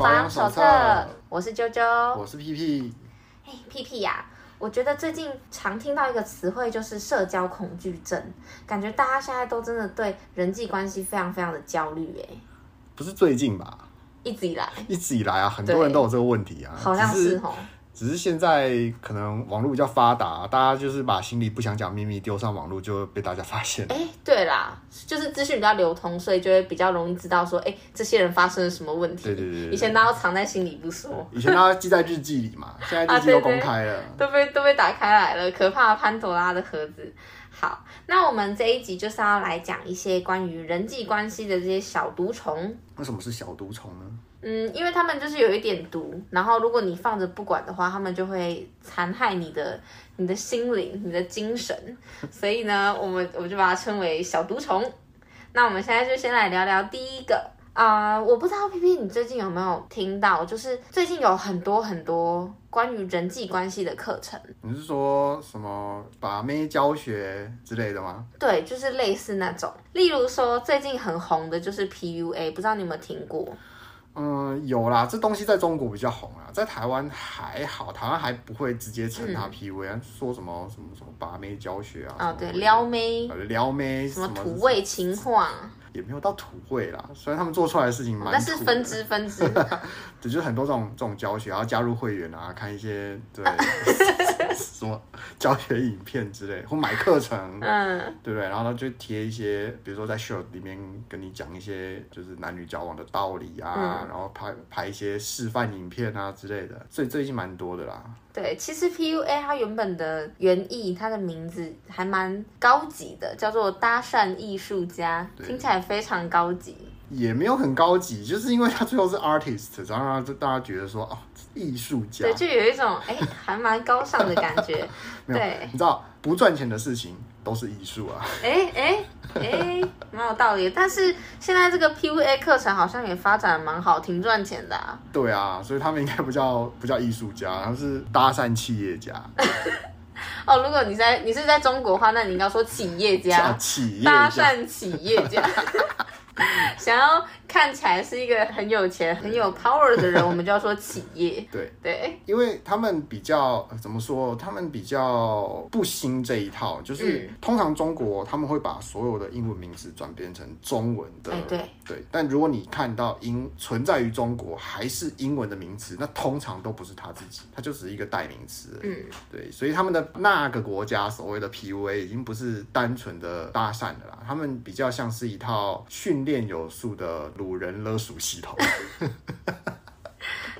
保养手册。我是啾啾，我是屁屁。哎，屁屁呀，我觉得最近常听到一个词汇就是社交恐惧症，感觉大家现在都真的对人际关系非常非常的焦虑。哎，不是最近吧？一直以来，一直以来啊，很多人都有这个问题啊，好像是哦。只是现在可能网络比较发达，大家就是把心里不想讲秘密丢上网络，就被大家发现。哎，对啦，就是资讯比较流通，所以就会比较容易知道说，哎，这些人发生了什么问题。对对对，对，以前大家都藏在心里不说，以前大家记在日记里嘛，现在 日记都公开了，都被都被打开来了，可怕的潘朵拉的盒子。好，那我们这一集就是要来讲一些关于人际关系的这些小毒虫。为什么是小毒虫呢？嗯，因为他们就是有一点毒，然后如果你放着不管的话，他们就会残害你的、你的心灵、你的精神。所以呢，我们我就把它称为小毒虫。那我们现在就先来聊聊第一个啊、呃，我不知道 P P 你最近有没有听到，就是最近有很多很多关于人际关系的课程。你是说什么把妹教学之类的吗？对，就是类似那种，例如说最近很红的就是 P U A，不知道你有没有听过？嗯，有啦，这东西在中国比较红啊，在台湾还好，台湾还不会直接称他 PUA，、嗯、说什么什么什么把妹教学啊，哦对，撩妹，撩妹，什么土味情话，也没有到土味啦，虽然他们做出来的事情蛮，那是分支分支，对，就是很多这种这种教学，然后加入会员啊，看一些对。什么教学影片之类，或买课程，嗯，对不对？然后他就贴一些，比如说在 show 里面跟你讲一些就是男女交往的道理啊，嗯、然后拍拍一些示范影片啊之类的，所以最近蛮多的啦。对，其实 PUA 它原本的原意，它的名字还蛮高级的，叫做搭讪艺术家，听起来非常高级。也没有很高级，就是因为他最后是 artist，然后让大家觉得说哦，艺术家，对，就有一种哎，还蛮高尚的感觉。对，你知道不赚钱的事情都是艺术啊。哎哎哎，蛮有道理。但是现在这个 PUA 课程好像也发展蛮好，挺赚钱的啊。对啊，所以他们应该不叫不叫艺术家，他们是搭讪企业家。哦，如果你在你是在中国的话，那你应该说企业家，企业搭讪企业家。想要看起来是一个很有钱、很有 power 的人，我们就要说企业。对对，因为他们比较怎么说？他们比较不兴这一套，就是、嗯、通常中国他们会把所有的英文名词转变成中文的。哎、对对，但如果你看到英存在于中国还是英文的名词，那通常都不是他自己，他就只是一个代名词。嗯，对，所以他们的那个国家所谓的 PUA 已经不是单纯的搭讪的啦，他们比较像是一套训练有素的掳人勒赎系统。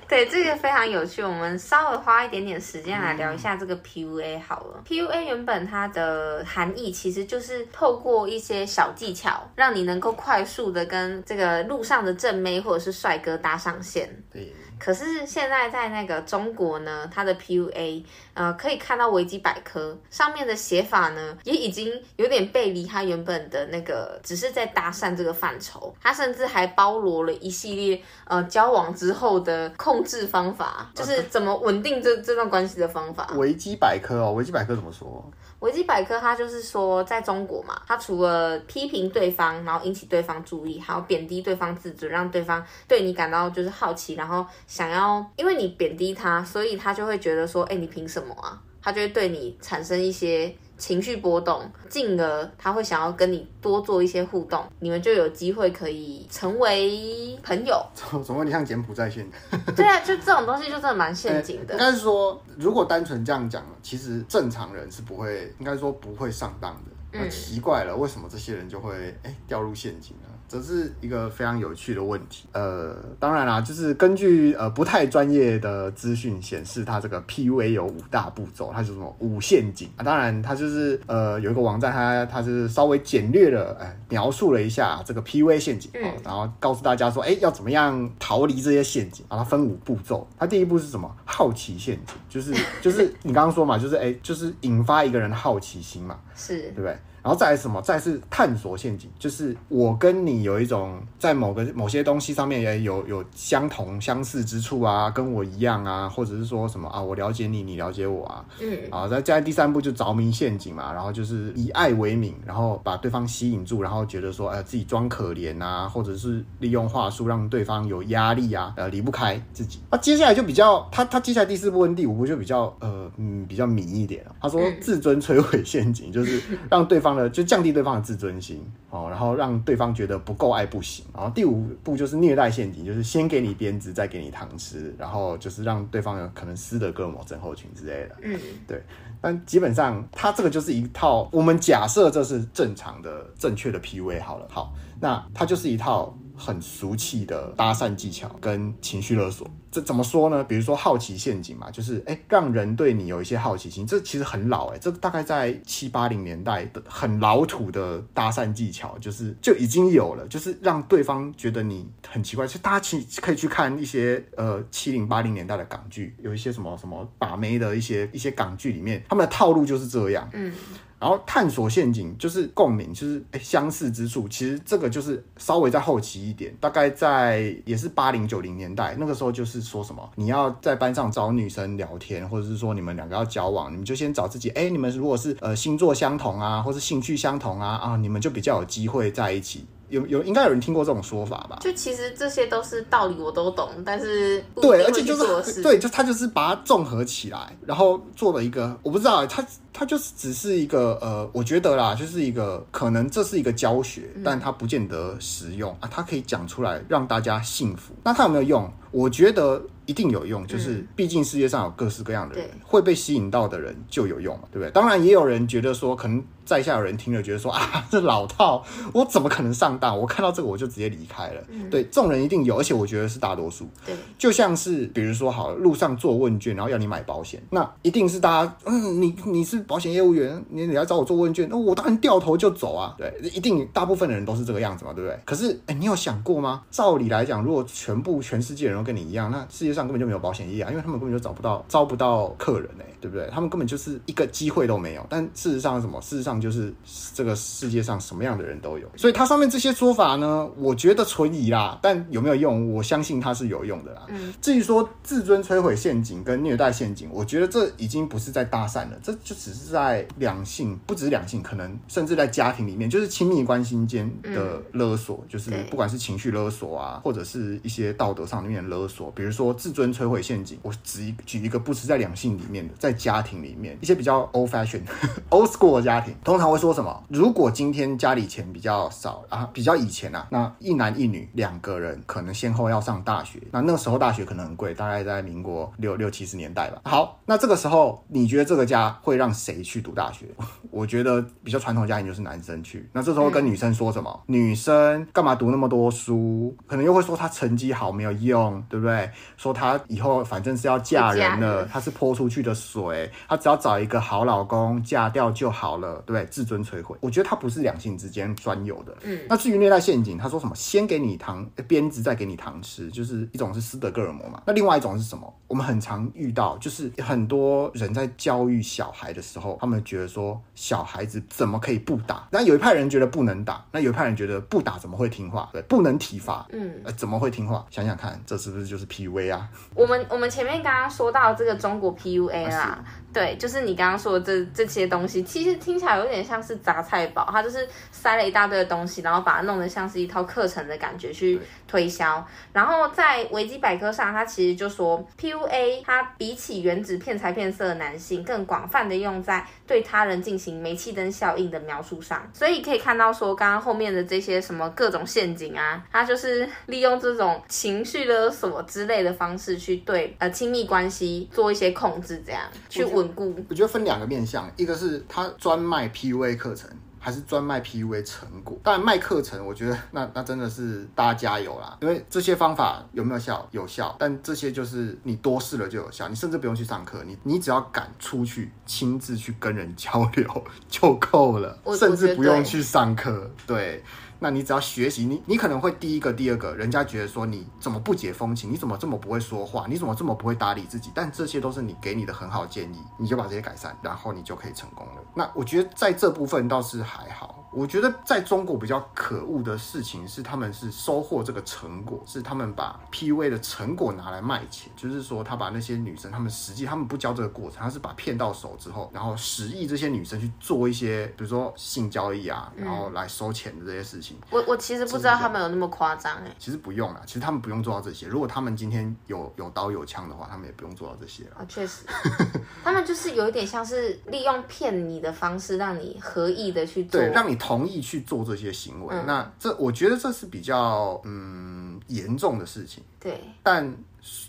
对，这个非常有趣，我们稍微花一点点时间来聊一下这个 PUA 好了。嗯、PUA 原本它的含义其实就是透过一些小技巧，让你能够快速的跟这个路上的正妹或者是帅哥搭上线。对。可是现在在那个中国呢，它的 PUA，呃，可以看到维基百科上面的写法呢，也已经有点背离它原本的那个，只是在搭讪这个范畴。它甚至还包罗了一系列，呃，交往之后的控制方法，就是怎么稳定这这段关系的方法。维基百科哦，维基百科怎么说？维基百科它就是说，在中国嘛，它除了批评对方，然后引起对方注意，还有贬低对方自尊，让对方对你感到就是好奇，然后想要，因为你贬低他，所以他就会觉得说，哎，你凭什么啊？他就会对你产生一些。情绪波动，进而他会想要跟你多做一些互动，你们就有机会可以成为朋友。怎么有点像柬埔寨陷阱？对啊，就这种东西就真的蛮陷阱的。应该是说，如果单纯这样讲，其实正常人是不会，应该说不会上当的。那奇怪了，为什么这些人就会哎掉入陷阱呢？这是一个非常有趣的问题。呃，当然啦，就是根据呃不太专业的资讯显示，它这个 PUA 有五大步骤，它是什么五陷阱啊？当然，它就是呃有一个网站它，它它是稍微简略的哎描述了一下这个 PUA 陷阱，嗯，然后告诉大家说，哎，要怎么样逃离这些陷阱啊？它分五步骤。它第一步是什么？好奇陷阱，就是就是你刚刚说嘛，就是哎，就是引发一个人的好奇心嘛，是，对不对？然后再来什么？再来是探索陷阱，就是我跟你有一种在某个某些东西上面也有有相同相似之处啊，跟我一样啊，或者是说什么啊，我了解你，你了解我啊，嗯，啊，再加第三步就着迷陷阱嘛，然后就是以爱为名，然后把对方吸引住，然后觉得说，呃，自己装可怜啊，或者是利用话术让对方有压力啊，呃，离不开自己。那、啊、接下来就比较，他他接下来第四步跟第五步就比较，呃，嗯，比较迷一点了。他说自尊摧毁陷阱，就是让对方的就降低对方的自尊心哦，然后让对方觉得不够爱不行。然后第五步就是虐待陷阱，就是先给你鞭子，再给你糖吃，然后就是让对方有可能斯德哥尔摩症候群之类的。嗯，对。但基本上，他这个就是一套，我们假设这是正常的、正确的 PUA 好了。好，那它就是一套。很俗气的搭讪技巧跟情绪勒索，这怎么说呢？比如说好奇陷阱嘛，就是哎、欸，让人对你有一些好奇心，这其实很老哎、欸，这大概在七八零年代的很老土的搭讪技巧，就是就已经有了，就是让对方觉得你很奇怪。其实大家其可以去看一些呃七零八零年代的港剧，有一些什么什么把妹的一些一些港剧里面，他们的套路就是这样。嗯。然后探索陷阱就是共鸣，就是诶相似之处。其实这个就是稍微再后期一点，大概在也是八零九零年代，那个时候就是说什么，你要在班上找女生聊天，或者是说你们两个要交往，你们就先找自己，哎，你们如果是呃星座相同啊，或是兴趣相同啊，啊，你们就比较有机会在一起。有有应该有人听过这种说法吧？就其实这些都是道理，我都懂，但是对，而且就是对，就他就是把它综合起来，然后做了一个，我不知道，他他就是只是一个呃，我觉得啦，就是一个可能这是一个教学，但他不见得实用啊，他可以讲出来让大家信服，那他有没有用？我觉得。一定有用，就是毕竟世界上有各式各样的人，嗯、会被吸引到的人就有用嘛，对不对？当然也有人觉得说，可能在下有人听了觉得说 啊，这老套，我怎么可能上当？我看到这个我就直接离开了。嗯、对，这种人一定有，而且我觉得是大多数。对，就像是比如说，好了，路上做问卷，然后要你买保险，那一定是大家，嗯，你你是保险业务员，你你来找我做问卷，那我当然掉头就走啊。对，一定大部分的人都是这个样子嘛，对不对？可是，哎，你有想过吗？照理来讲，如果全部全世界人都跟你一样，那世界上根本就没有保险业啊。因为他们根本就找不到、招不到客人哎，对不对？他们根本就是一个机会都没有。但事实上是什么？事实上就是这个世界上什么样的人都有。所以它上面这些说法呢，我觉得存疑啦。但有没有用？我相信它是有用的啦。嗯。至于说自尊摧毁陷阱跟虐待陷阱，我觉得这已经不是在搭讪了，这就只是在两性，不只是两性，可能甚至在家庭里面，就是亲密关系间的勒索，嗯、就是不管是情绪勒索啊，或者是一些道德上面的勒索，比如说自尊摧毁陷阱。我只一举一个不是在两性里面的，在家庭里面一些比较 old fashion old school 的家庭，通常会说什么？如果今天家里钱比较少啊，比较以前啊，那一男一女两个人可能先后要上大学，那那个时候大学可能很贵，大概在民国六六七十年代吧。好，那这个时候你觉得这个家会让谁去读大学？我觉得比较传统家庭就是男生去。那这时候跟女生说什么？嗯、女生干嘛读那么多书？可能又会说她成绩好没有用，对不对？说她以后反。正是要嫁人了，她是泼出去的水，她只要找一个好老公嫁掉就好了，对不对？自尊摧毁，我觉得她不是两性之间专有的。嗯，那至于虐待陷阱，他说什么？先给你糖鞭子，再给你糖吃，就是一种是斯德哥尔摩嘛。那另外一种是什么？我们很常遇到，就是很多人在教育小孩的时候，他们觉得说小孩子怎么可以不打？那有一派人觉得不能打，那有一派人觉得不打怎么会听话？对，不能体罚，嗯，怎么会听话？想想看，这是不是就是 PUA 啊？我们我们。前面刚刚说到这个中国 PUA 啦。对，就是你刚刚说的这这些东西，其实听起来有点像是杂菜包，它就是塞了一大堆的东西，然后把它弄得像是一套课程的感觉去推销。然后在维基百科上，它其实就说 PUA，它比起原指骗财骗色的男性，更广泛的用在对他人进行煤气灯效应的描述上。所以可以看到说，刚刚后面的这些什么各种陷阱啊，它就是利用这种情绪勒索之类的方式去对呃亲密关系做一些控制，这样去稳固。我觉得分两个面向，一个是他专卖 PUA 课程，还是专卖 PUA 成果。当然卖课程，我觉得 那那真的是大家加油啦，因为这些方法有没有效？有效，但这些就是你多试了就有效，你甚至不用去上课，你你只要敢出去亲自去跟人交流 就够了，甚至不用去上课。对。那你只要学习，你你可能会第一个、第二个，人家觉得说你怎么不解风情，你怎么这么不会说话，你怎么这么不会打理自己？但这些都是你给你的很好建议，你就把这些改善，然后你就可以成功了。那我觉得在这部分倒是还好。我觉得在中国比较可恶的事情是，他们是收获这个成果，是他们把 PUA 的成果拿来卖钱，就是说他把那些女生，他们实际他们不教这个过程，他是把骗到手之后，然后使役这些女生去做一些，比如说性交易啊，然后来收钱的这些事情。嗯、我我其实不知道他们有那么夸张哎。其实不用啦，其实他们不用做到这些。如果他们今天有有刀有枪的话，他们也不用做到这些啊。确实，他们就是有一点像是利用骗你的方式，让你合意的去做，对，让你同意去做。这些行为，嗯、那这我觉得这是比较嗯严重的事情。对，但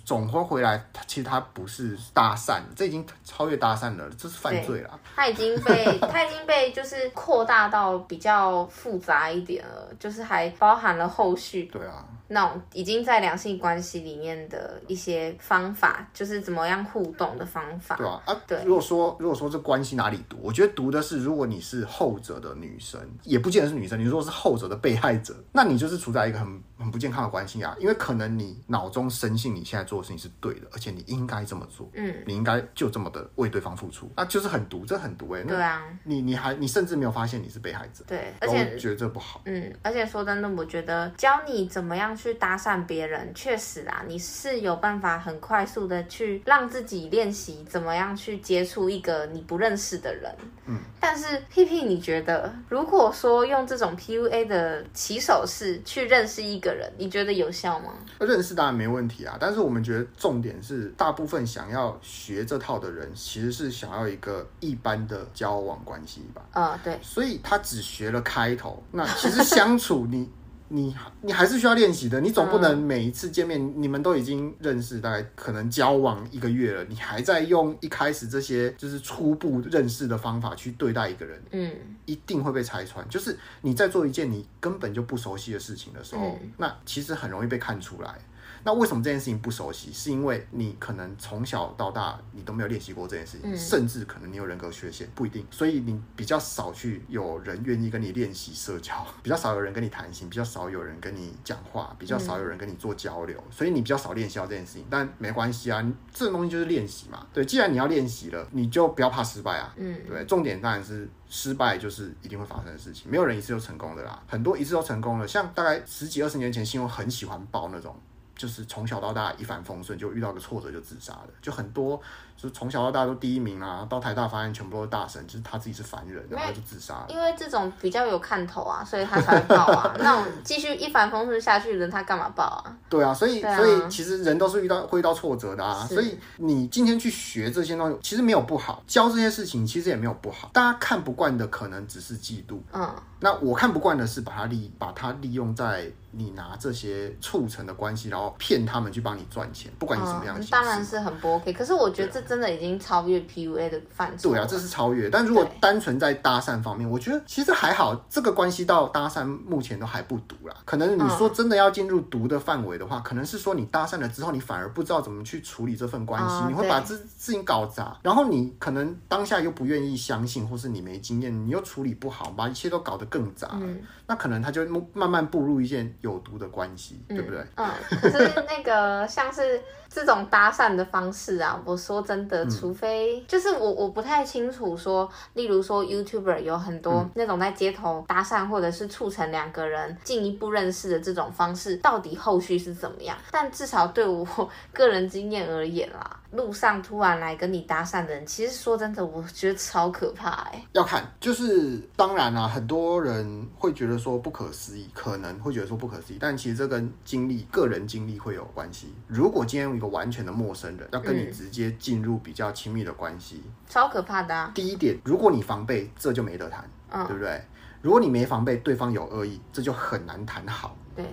总会回来，他其实他不是搭讪，这已经超越搭讪了，这是犯罪了。他已经被 他已经被就是扩大到比较复杂一点了，就是还包含了后续。对啊。那种已经在两性关系里面的一些方法，就是怎么样互动的方法。对啊，啊，对。如果说如果说这关系哪里读，我觉得读的是，如果你是后者的女生，也不见得是女生。你如果是后者的被害者，那你就是处在一个很很不健康的关系啊。因为可能你脑中深信你现在做的事情是对的，而且你应该这么做。嗯，你应该就这么的为对方付出，那就是很毒，这很毒哎、欸。对啊，你你还你甚至没有发现你是被害者。对，而且觉得这不好。嗯，而且说真的，我觉得教你怎么样去搭讪别人，确实啊，你是有办法很快速的去让自己练习怎么样去接触一个你不认识的人。嗯，但是屁屁，你觉得如果说用这种 PUA 的起手式去认识一个人，你觉得有效吗？认识当然没问题啊，但是我们觉得重点是，大部分想要学这套的人，其实是想要一个一般的交往关系吧？啊、嗯，对，所以他只学了开头，那其实相处你。你你还是需要练习的，你总不能每一次见面，嗯、你们都已经认识，大概可能交往一个月了，你还在用一开始这些就是初步认识的方法去对待一个人，嗯，一定会被拆穿。就是你在做一件你根本就不熟悉的事情的时候，嗯、那其实很容易被看出来。那为什么这件事情不熟悉？是因为你可能从小到大你都没有练习过这件事情，嗯、甚至可能你有人格缺陷，不一定。所以你比较少去有人愿意跟你练习社交，比较少有人跟你谈心，比较少有人跟你讲话，比较少有人跟你做交流，嗯、所以你比较少练习到这件事情。但没关系啊，这种东西就是练习嘛。对，既然你要练习了，你就不要怕失败啊。嗯，对，重点当然是失败就是一定会发生的事情，没有人一次就成功的啦。很多一次都成功了，像大概十几二十年前新闻很喜欢报那种。就是从小到大一帆风顺，就遇到个挫折就自杀了，就很多。就从小到大都第一名啊，到台大发现全部都是大神，就是他自己是凡人，然后就自杀了。因为这种比较有看头啊，所以他才会报啊。那种继续一帆风顺下去的人，他干嘛报啊？对啊，所以、啊、所以其实人都是遇到会遇到挫折的啊。所以你今天去学这些东西，其实没有不好，教这些事情其实也没有不好。大家看不惯的可能只是嫉妒。嗯。那我看不惯的是把它利把它利用在你拿这些促成的关系，然后骗他们去帮你赚钱，不管你什么样的、嗯。当然是很不 OK。可是我觉得这。真的已经超越 PUA 的范畴。对啊，这是超越。但如果单纯在搭讪方面，我觉得其实还好。这个关系到搭讪目前都还不毒啦。可能你说真的要进入毒的范围的话，嗯、可能是说你搭讪了之后，你反而不知道怎么去处理这份关系，嗯、你会把这事情搞砸。然后你可能当下又不愿意相信，或是你没经验，你又处理不好，把一切都搞得更杂。嗯、那可能他就慢慢步入一件有毒的关系，嗯、对不对？嗯。可是那个像是。这种搭讪的方式啊，我说真的，除非、嗯、就是我我不太清楚说，例如说 YouTuber 有很多那种在街头搭讪，或者是促成两个人进一步认识的这种方式，到底后续是怎么样？但至少对我个人经验而言啦。路上突然来跟你搭讪的人，其实说真的，我觉得超可怕哎。要看，就是当然啊，很多人会觉得说不可思议，可能会觉得说不可思议，但其实这跟经历、个人经历会有关系。如果今天个完全的陌生人要跟你直接进入比较亲密的关系，嗯，超可怕的啊。第一点，如果你防备，这就没得谈，嗯，对不对？如果你没防备，对方有恶意，这就很难谈好。对。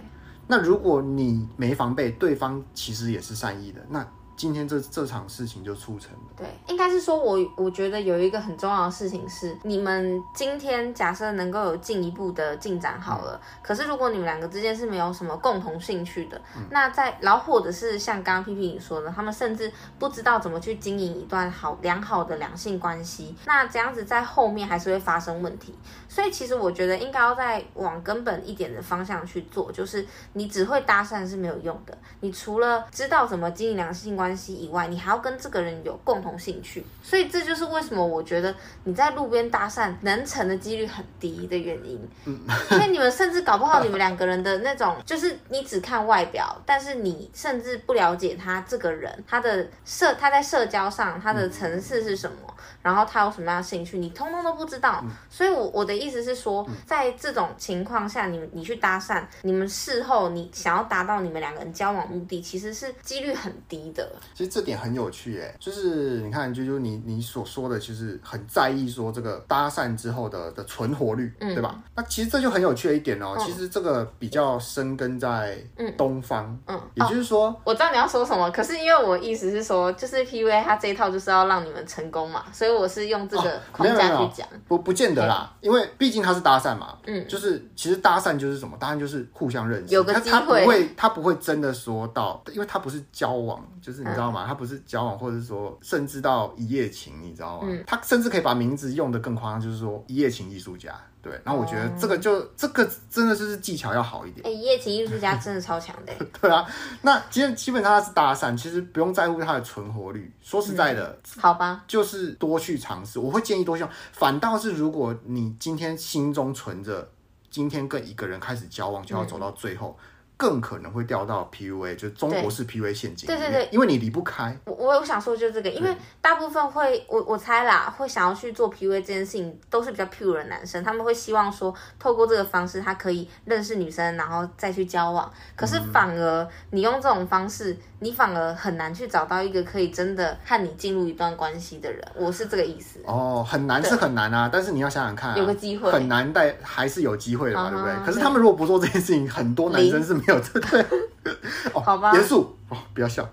那如果你没防备，对方其实也是善意的，那。今天这这场事情就促成了。对，应该是说我我觉得有一个很重要的事情是，你们今天假设能够有进一步的进展好了，嗯、可是如果你们两个之间是没有什么共同兴趣的，嗯、那在然后或者是像刚刚 P P 你说的，他们甚至不知道怎么去经营一段好良好的两性关系，那这样子在后面还是会发生问题。所以其实我觉得应该要再往根本一点的方向去做，就是你只会搭讪是没有用的，你除了知道怎么经营良性关系以外，你还要跟这个人有共同兴趣。所以这就是为什么我觉得你在路边搭讪能成的几率很低的原因。嗯，因为你们甚至搞不好你们两个人的那种，就是你只看外表，但是你甚至不了解他这个人，他的社他在社交上他的层次是什么。然后他有什么样的兴趣，你通通都不知道。嗯、所以我，我我的意思是说，嗯、在这种情况下，你你去搭讪，你们事后你想要达到你们两个人交往目的，其实是几率很低的。其实这点很有趣，哎，就是你看，就就你你所说的，其实很在意说这个搭讪之后的的存活率，嗯、对吧？那其实这就很有趣的一点哦。嗯、其实这个比较深根在东方，嗯，嗯也就是说、哦，我知道你要说什么，可是因为我意思是说，就是 PUA 它这一套就是要让你们成功嘛，所以。我是用这个框架去讲，不不见得啦，因为毕竟他是搭讪嘛，嗯，就是其实搭讪就是什么？搭讪就是互相认识，有个机会，他不会他不会真的说到，因为他不是交往，就是你知道吗？他不是交往，或者是说甚至到一夜情，你知道吗？他甚至可以把名字用的更夸张，就是说一夜情艺术家。对，然后我觉得这个就、oh. 这个真的就是技巧要好一点。哎，一夜情艺术家真的超强的。对啊，那基本基本上他是搭讪，其实不用在乎他的存活率。说实在的，嗯、好吧，就是多去尝试。我会建议多去。反倒是如果你今天心中存着今天跟一个人开始交往就要走到最后。嗯更可能会掉到 PUA，就是中国式 PUA 陷阱。对对对，因为你离不开。我我我想说就是这个，因为大部分会我我猜啦，会想要去做 PUA 这件事情，都是比较 pure 的男生，他们会希望说透过这个方式，他可以认识女生，然后再去交往。可是反而你用这种方式，你反而很难去找到一个可以真的和你进入一段关系的人。我是这个意思。哦，很难是很难啊，但是你要想想看，有个机会，很难但还是有机会的嘛，对不对？可是他们如果不做这件事情，很多男生是没有这对。哦，好吧，严肃哦，不要笑，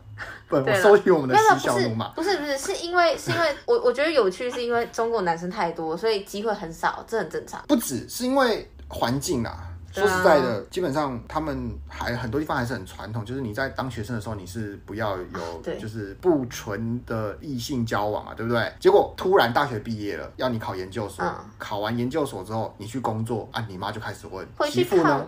不，我收起我们的嬉笑怒骂。不是不是，是因为是因为我我觉得有趣，是因为中国男生太多，所以机会很少，这很正常。不止是因为环境啊，说实在的，基本上他们还很多地方还是很传统，就是你在当学生的时候，你是不要有就是不纯的异性交往啊，对不对？结果突然大学毕业了，要你考研究所，考完研究所之后你去工作啊，你妈就开始问媳妇呢。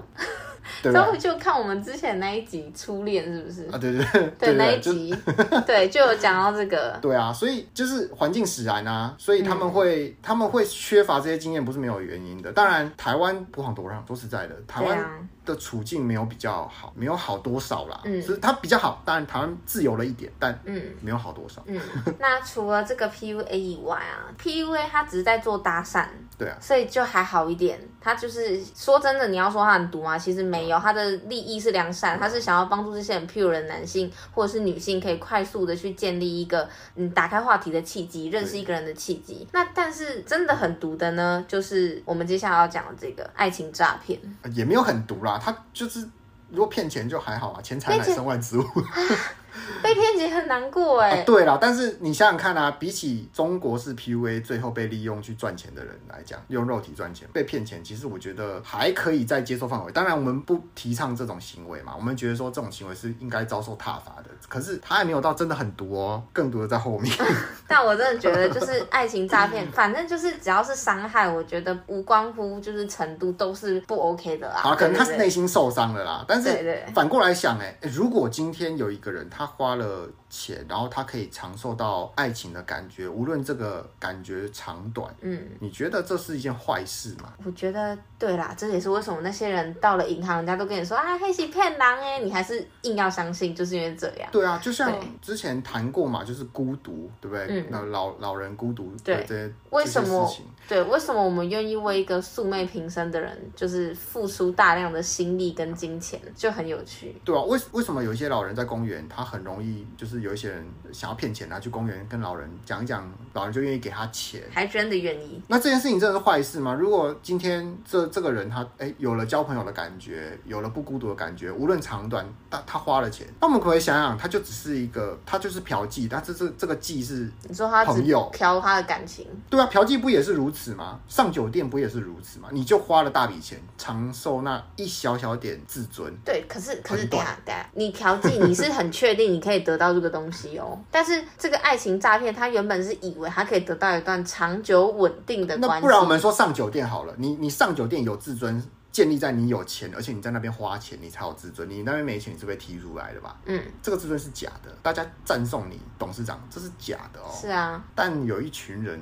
然后就看我们之前那一集初恋是不是啊？对对对，对那一集，对就有讲到这个。对啊，所以就是环境使然啊，所以他们会他们会缺乏这些经验，不是没有原因的。当然，台湾不遑多让，说实在的，台湾的处境没有比较好，没有好多少啦。嗯，所以它比较好，当然台湾自由了一点，但嗯，没有好多少。嗯，那除了这个 PUA 以外啊，PUA 它只是在做搭讪。对啊，所以就还好一点。他就是说真的，你要说他很毒吗？其实没有，他的利益是良善，他是想要帮助这些很 pure 的男性或者是女性，可以快速的去建立一个嗯打开话题的契机，认识一个人的契机。那但是真的很毒的呢，就是我们接下来要讲的这个爱情诈骗，也没有很毒啦，他就是如果骗钱就还好啊，钱财乃身外之物。被骗钱很难过哎、啊，对啦，但是你想想看啊，比起中国式 PUA 最后被利用去赚钱的人来讲，用肉体赚钱被骗钱，其实我觉得还可以在接受范围。当然，我们不提倡这种行为嘛，我们觉得说这种行为是应该遭受挞伐的。可是他还没有到真的很毒哦，更毒的在后面。但我真的觉得，就是爱情诈骗，反正就是只要是伤害，我觉得无关乎就是程度都是不 OK 的啦。好，可能他是内心受伤了啦，但是反过来想，哎，如果今天有一个人他。花了钱，然后他可以尝受到爱情的感觉，无论这个感觉长短。嗯，你觉得这是一件坏事吗？我觉得对啦，这也是为什么那些人到了银行，人家都跟你说啊，黑心骗狼哎，你还是硬要相信，就是因为这样。对啊，就像之前谈过嘛，就是孤独，对不对？嗯，那老老人孤独，对这些为什么？对，为什么我们愿意为一个素昧平生的人，就是付出大量的心力跟金钱，就很有趣。对啊，为为什么有一些老人在公园，他很容易就是是有一些人想要骗钱啊，去公园跟老人讲一讲，老人就愿意给他钱，还真的愿意。那这件事情真的是坏事吗？如果今天这这个人他哎有了交朋友的感觉，有了不孤独的感觉，无论长短，他他花了钱，那我们可不可以想想，他就只是一个，他就是嫖妓，他这这这个妓是你说他朋友嫖他的感情，对啊，嫖妓不也是如此吗？上酒店不也是如此吗？你就花了大笔钱，长寿那一小小点自尊，对，可是可是等下等下，你嫖妓你是很确定你可以得到这个东西哦，但是这个爱情诈骗，他原本是以为他可以得到一段长久稳定的关系，那不然我们说上酒店好了，你你上酒店有自尊。建立在你有钱，而且你在那边花钱，你才有自尊。你那边没钱，你是被踢出来的吧？嗯，这个自尊是假的，大家赞颂你董事长，这是假的哦。是啊，但有一群人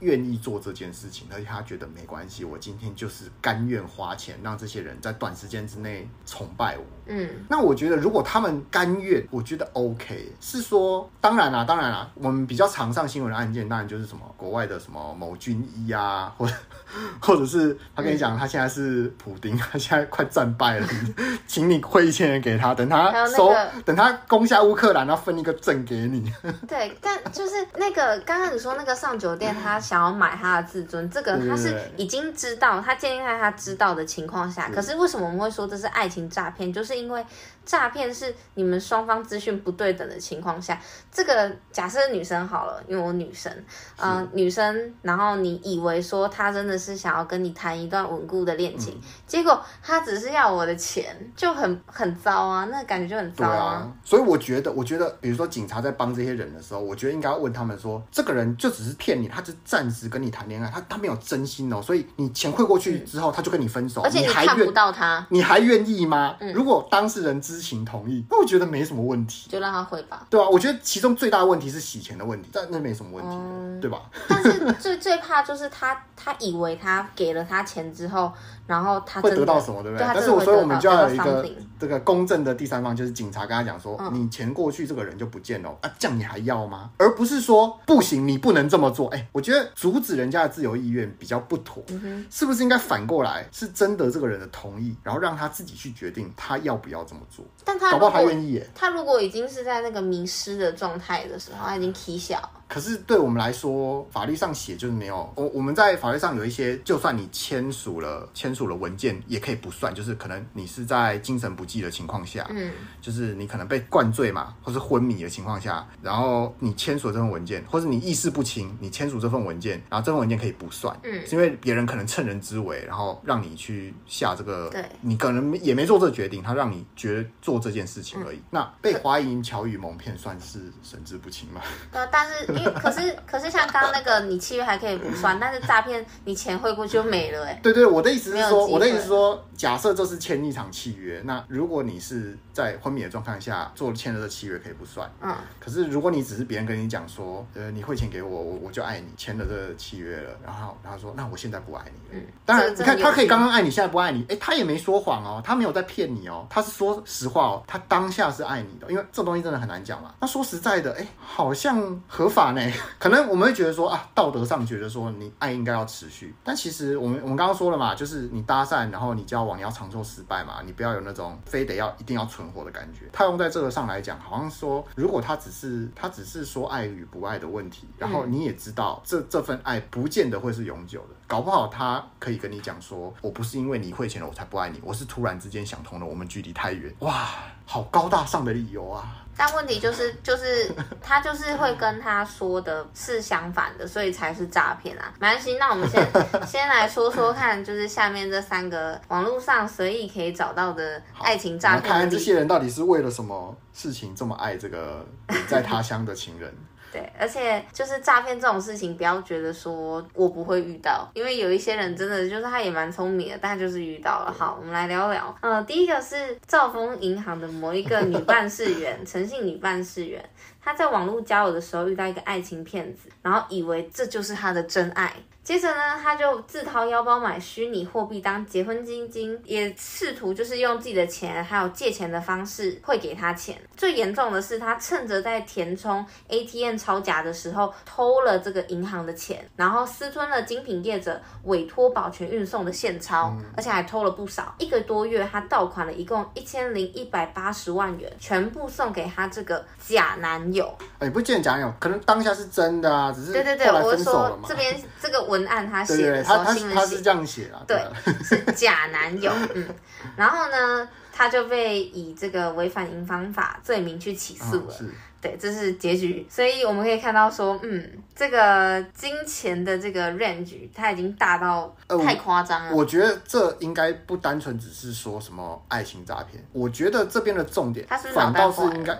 愿意做这件事情，而且他觉得没关系，我今天就是甘愿花钱，让这些人在短时间之内崇拜我。嗯，那我觉得如果他们甘愿，我觉得 OK。是说，当然啦，当然啦，我们比较常上新闻的案件，当然就是什么国外的什么某军医啊，或者或者是他跟你讲，他现在是。普丁 他现在快战败了，请你汇一千元给他，等他收，那个、等他攻下乌克兰，然后分一个镇给你。对，但就是那个刚刚你说那个上酒店，他想要买他的自尊，这个他是已经知道，他建立在他知道的情况下。可是为什么我们会说这是爱情诈骗？就是因为。诈骗是你们双方资讯不对等的情况下，这个假设女生好了，因为我女生，嗯、呃，女生，然后你以为说她真的是想要跟你谈一段稳固的恋情，嗯、结果她只是要我的钱，就很很糟啊，那感觉就很糟啊。啊所以我觉得，我觉得，比如说警察在帮这些人的时候，我觉得应该要问他们说，这个人就只是骗你，他就暂时跟你谈恋爱，他他没有真心哦，所以你钱汇过去之后，他就跟你分手，而且你看不到他，你还愿意吗？嗯、如果当事人知情同意，那我觉得没什么问题，就让他汇吧。对啊，我觉得其中最大的问题是洗钱的问题，但那没什么问题，嗯、对吧？但是最最怕就是他，他以为他给了他钱之后，然后他会得到什么，对不对？对，但是我所以我们就要有一个这个公正的第三方，就是警察跟他讲说，嗯、你钱过去，这个人就不见了啊，这样你还要吗？而不是说不行，你不能这么做。哎，我觉得阻止人家的自由意愿比较不妥，嗯、是不是应该反过来，是征得这个人的同意，然后让他自己去决定他要不要这么做？但他搞不好他愿意耶。他如果已经是在那个迷失的状态的时候，他已经起小。可是对我们来说，法律上写就是没有。我我们在法律上有一些，就算你签署了签署了文件，也可以不算。就是可能你是在精神不济的情况下，嗯，就是你可能被灌醉嘛，或是昏迷的情况下，然后你签署这份文件，或是你意识不清，你签署这份文件，然后这份文件可以不算，嗯，是因为别人可能趁人之危，然后让你去下这个，对，你可能也没做这个决定，他让你觉得做这件事情而已。嗯、那被华银巧语蒙骗，算是神志不清吗？对，但是。可是可是像刚刚那个，你契约还可以不算，但是诈骗你钱汇过去就没了哎。对对，我的意思是说，我的意思是说，假设这是签一场契约，那如果你是在昏迷的状况下做签了这契约，可以不算。嗯。可是如果你只是别人跟你讲说，呃，你汇钱给我，我我就爱你，签了这个契约了，然后然后说，那我现在不爱你。嗯。当然，你看他可以刚刚爱你，现在不爱你，哎，他也没说谎哦，他没有在骗你哦，他是说实话哦，他当下是爱你的，因为这东西真的很难讲嘛。那说实在的，哎，好像合法。呢，可能我们会觉得说啊，道德上觉得说你爱应该要持续，但其实我们我们刚刚说了嘛，就是你搭讪，然后你交往，你要长寿失败嘛，你不要有那种非得要一定要存活的感觉。他用在这个上来讲，好像说如果他只是他只是说爱与不爱的问题，然后你也知道这这份爱不见得会是永久的，搞不好他可以跟你讲说，我不是因为你汇钱了我才不爱你，我是突然之间想通了，我们距离太远。哇，好高大上的理由啊！但问题就是，就是他就是会跟他说的是相反的，所以才是诈骗啊。没关系，那我们先 先来说说看，就是下面这三个网络上随意可以找到的爱情诈骗。看看这些人到底是为了什么事情这么爱这个在他乡的情人。对，而且就是诈骗这种事情，不要觉得说我不会遇到，因为有一些人真的就是他也蛮聪明的，但就是遇到了。好，我们来聊聊。呃，第一个是兆丰银行的某一个女办事员，诚信女办事员，她在网络交友的时候遇到一个爱情骗子，然后以为这就是她的真爱。接着呢，他就自掏腰包买虚拟货币当结婚基金，也试图就是用自己的钱还有借钱的方式汇给他钱。最严重的是，他趁着在填充 ATM 超假的时候偷了这个银行的钱，然后私吞了精品业者委托保全运送的现钞，而且还偷了不少。一个多月，他盗款了一共一千零一百八十万元，全部送给他这个假男男友。哎、欸，不见假男友，可能当下是真的啊，只是对对对，我是说这边这个文案他写的，他他他是这样写啊，对，是假男友，嗯，然后呢，他就被以这个违反营房法罪名去起诉了。嗯对，这是结局，所以我们可以看到说，嗯，这个金钱的这个 range，它已经大到太夸张了。呃，我，我觉得这应该不单纯只是说什么爱情诈骗，我觉得这边的重点，反倒是应该，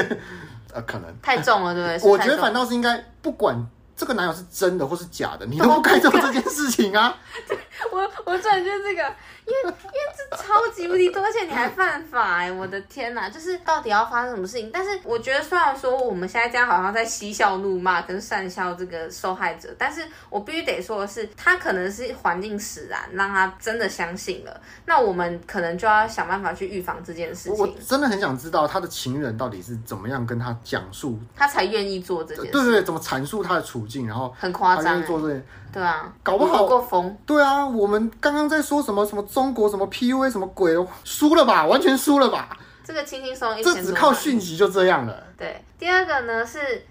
呃，可能太重了，对不对？我觉得反倒是应该，不管这个男友是真的或是假的，你都不该做这件事情啊。我我转就是这个。因为因为这超级无敌多，而且你还犯法哎！我的天哪，就是到底要发生什么事情？但是我觉得，虽然说我们现在这样好像在嬉笑怒骂跟善笑这个受害者，但是我必须得说的是，他可能是环境使然，让他真的相信了。那我们可能就要想办法去预防这件事情。我真的很想知道他的情人到底是怎么样跟他讲述，他才愿意做这件事。对对对，怎么阐述他的处境，然后很夸张，做这对啊，搞不好够疯。对啊，我们刚刚在说什么什么中国什么 PUA 什么鬼，输了吧，完全输了吧。这个轻轻松一，这只靠讯息就这样了。对，第二个呢是。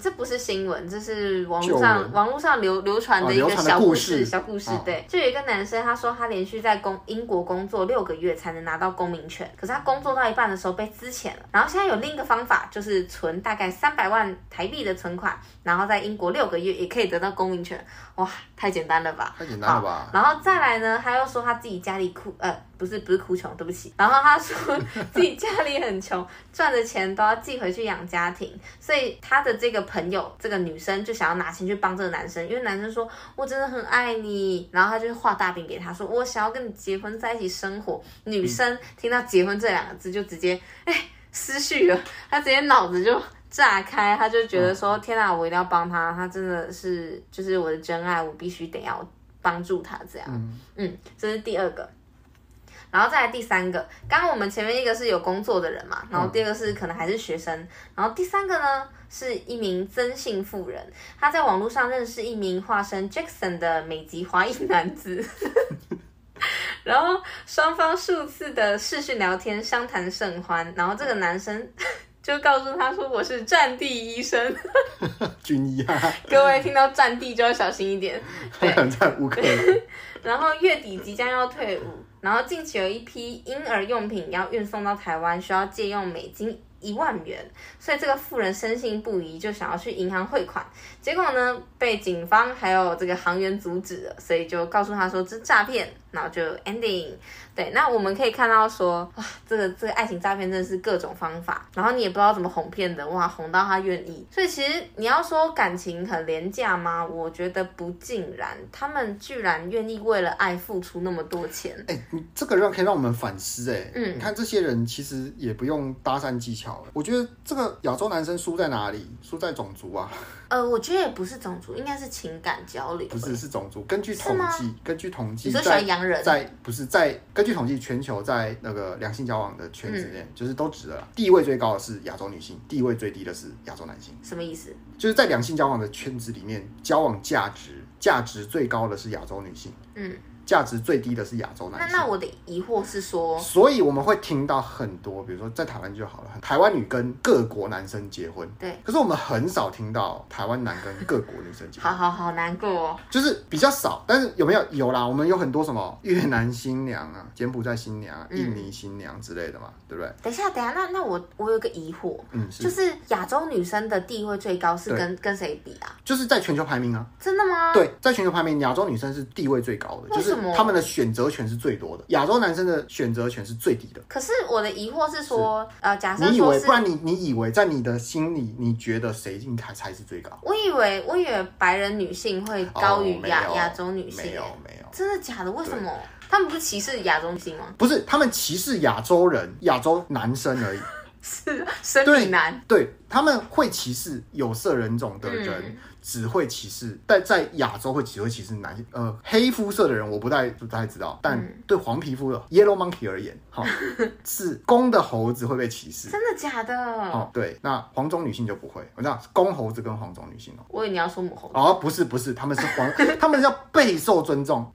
这不是新闻，这是网络上网络上流流传的一个小故事。小故事，对，就有一个男生，他说他连续在公英国工作六个月才能拿到公民权，可是他工作到一半的时候被资遣了。然后现在有另一个方法，就是存大概三百万台币的存款，然后在英国六个月也可以得到公民权。哇，太简单了吧？太简单了吧？然后再来呢，他又说他自己家里哭呃。不是不是哭穷，对不起。然后他说自己家里很穷，赚的钱都要寄回去养家庭，所以他的这个朋友，这个女生就想要拿钱去帮这个男生，因为男生说我真的很爱你，然后他就画大饼给他说我想要跟你结婚在一起生活。女生听到结婚这两个字就直接哎失序了，她直接脑子就炸开，她就觉得说天哪，我一定要帮他，他真的是就是我的真爱，我必须得要帮助他这样。嗯，这是第二个。然后再来第三个，刚刚我们前面一个是有工作的人嘛，然后第二个是可能还是学生，然后第三个呢是一名曾姓妇人，他在网络上认识一名化身 Jackson 的美籍华裔男子，然后双方数次的视讯聊天，相谈甚欢，然后这个男生 就告诉他说：“我是战地医生，军医啊，各位听到战地就要小心一点，对，在乌克兰，然后月底即将要退伍。”然后近期有一批婴儿用品要运送到台湾，需要借用美金一万元，所以这个富人深信不疑，就想要去银行汇款。结果呢，被警方还有这个行员阻止了，所以就告诉他说这诈骗，然后就 ending。对，那我们可以看到说，哇，这个这个爱情诈骗真的是各种方法，然后你也不知道怎么哄骗的，哇，哄到他愿意。所以其实你要说感情很廉价吗？我觉得不尽然，他们居然愿意为了爱付出那么多钱。哎、欸，你这个让可以让我们反思，哎，嗯，你看这些人其实也不用搭讪技巧了。我觉得这个亚洲男生输在哪里？输在种族啊。呃，我觉得也不是种族，应该是情感交流。不是，是种族。根据统计，根据统计，你说喜欢洋人，在不是在根据统计，全球在那个两性交往的圈子里面，嗯、就是都指了，地位最高的是亚洲女性，地位最低的是亚洲男性。什么意思？就是在两性交往的圈子里面，交往价值价值最高的是亚洲女性。嗯。价值最低的是亚洲男性。那那我的疑惑是说，所以我们会听到很多，比如说在台湾就好了，台湾女跟各国男生结婚，对。可是我们很少听到台湾男跟各国女生结婚。好好好，难过哦。就是比较少，但是有没有有啦？我们有很多什么越南新娘啊、柬埔寨新娘、啊、印尼新娘之类的嘛，嗯、对不对？等一下，等一下，那那我我有个疑惑，嗯，是就是亚洲女生的地位最高是跟跟谁比啊？就是在全球排名啊。真的吗？对，在全球排名，亚洲女生是地位最高的，就是他们的选择。选择权是最多的，亚洲男生的选择权是最低的。可是我的疑惑是说，是呃，假设你以为，不然你你以为在你的心里，你觉得谁应该才是最高？我以为我以为白人女性会高于亚亚洲女性，没有没有，真的假的？为什么？他们不是歧视亚洲女性吗？不是，他们歧视亚洲人、亚洲男生而已。是生理男，对，他们会歧视有色人种的人。嗯只会歧视，但在亚洲会只会歧视男性，呃，黑肤色的人我不太不太知道，但对黄皮肤的 Yellow Monkey 而言，哈，是公的猴子会被歧视，真的假的？哦，对，那黄种女性就不会，我知道公猴子跟黄种女性哦，我以为你要说母猴子，哦，不是不是，他们是黄，他们要备受尊重。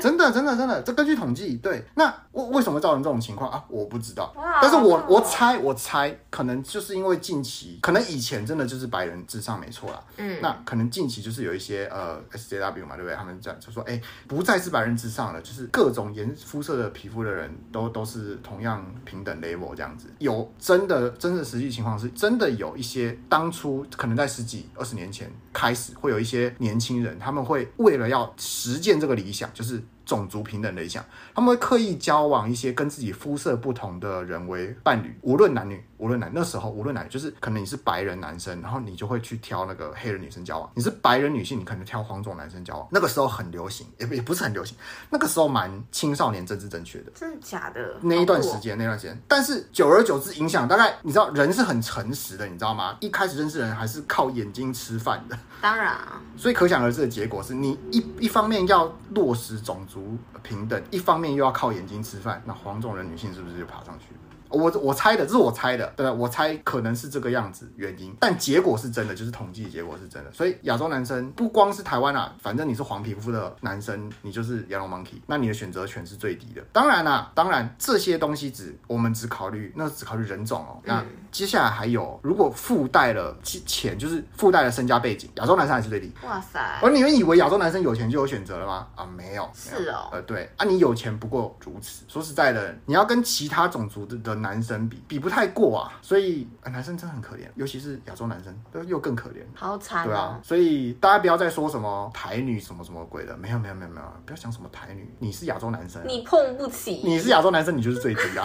真的真的真的，这根据统计，对，那为为什么造成这种情况啊？我不知道，但是我我猜我猜，可能就是因为近期，可能以前真的就是白人至上没错啦，嗯，那可能近期就是有一些呃 SJW 嘛，对不对？他们这样就说，哎，不再是白人至上了，就是各种颜肤色的皮肤的人都都是同样平等 level 这样子。有真的真的实际情况是，真的有一些当初可能在十几二十年前开始，会有一些年轻人，他们会为了要实践这个理想，就是。种族平等的理想，他们会刻意交往一些跟自己肤色不同的人为伴侣，无论男女，无论男那时候无论男，就是可能你是白人男生，然后你就会去挑那个黑人女生交往；你是白人女性，你可能挑黄种男生交往。那个时候很流行，也也不是很流行，那个时候蛮青少年政治正确的，真的假的？那一段时间，那段时间，但是久而久之影响，大概你知道人是很诚实的，你知道吗？一开始认识人还是靠眼睛吃饭的，当然啊，所以可想而知的结果是你一一方面要落实种族。平等，一方面又要靠眼睛吃饭，那黄种人女性是不是就爬上去了？我我猜的，这是我猜的，对吧，我猜可能是这个样子原因，但结果是真的，就是统计结果是真的。所以亚洲男生不光是台湾啊，反正你是黄皮肤的男生，你就是 Yellow Monkey，那你的选择权是最低的。当然啦、啊，当然这些东西只我们只考虑，那只考虑人种哦。那接下来还有，如果附带了钱，就是附带了身家背景，亚洲男生还是最低。哇塞！而你们以为亚洲男生有钱就有选择了吗？啊，没有。是哦。呃，对啊，你有钱不过如此。说实在的，你要跟其他种族的的男生比，比不太过啊，所以、呃、男生真的很可怜，尤其是亚洲男生，又又更可怜，好惨、哦。对啊，所以大家不要再说什么台女什么什么鬼的，没有没有没有没有，不要讲什么台女，你是亚洲男生，你碰不起，你是亚洲男生，你就是最低啊，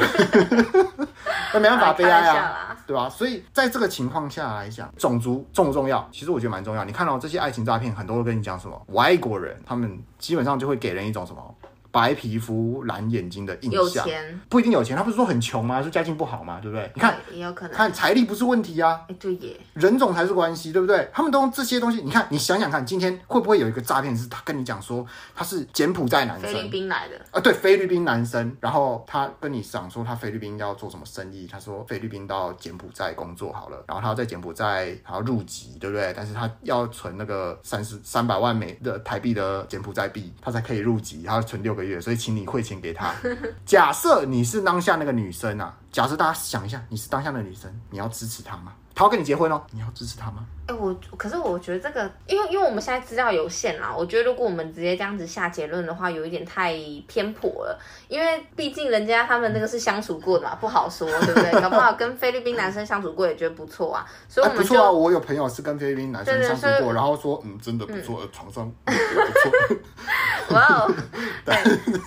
那没办法，悲哀啊，对吧、啊？所以在这个情况下来讲，种族重不重要？其实我觉得蛮重要。你看到这些爱情诈骗，很多都跟你讲什么外国人，他们基本上就会给人一种什么？白皮肤、蓝眼睛的印象，有钱不一定有钱，他不是说很穷吗？是家境不好吗？对不对？你看，也有可能，看财力不是问题啊。哎，对耶，人种才是关系，对不对？他们都用这些东西，你看，你想想看，今天会不会有一个诈骗是，他跟你讲说他是柬埔寨男生，菲律宾来的啊？对，菲律宾男生，然后他跟你讲说他菲律宾要做什么生意，他说菲律宾到柬埔寨工作好了，然后他要在柬埔寨还要入籍，对不对？但是他要存那个三十三百万美的台币的柬埔寨币，他才可以入籍，他要存六个月，所以请你汇。钱给他。假设你是当下那个女生啊，假设大家想一下，你是当下的女生，你要支持他吗？他要跟你结婚哦，你要支持他吗？哎、欸，我可是我觉得这个，因为因为我们现在资料有限啦，我觉得如果我们直接这样子下结论的话，有一点太偏颇了。因为毕竟人家他们那个是相处过的嘛，不好说，对不对？搞不好跟菲律宾男生相处过也觉得不错啊。所以我们不错啊，我有朋友是跟菲律宾男生相处过，然后说嗯，真的不错，嗯、床上也不错。哇哦，对，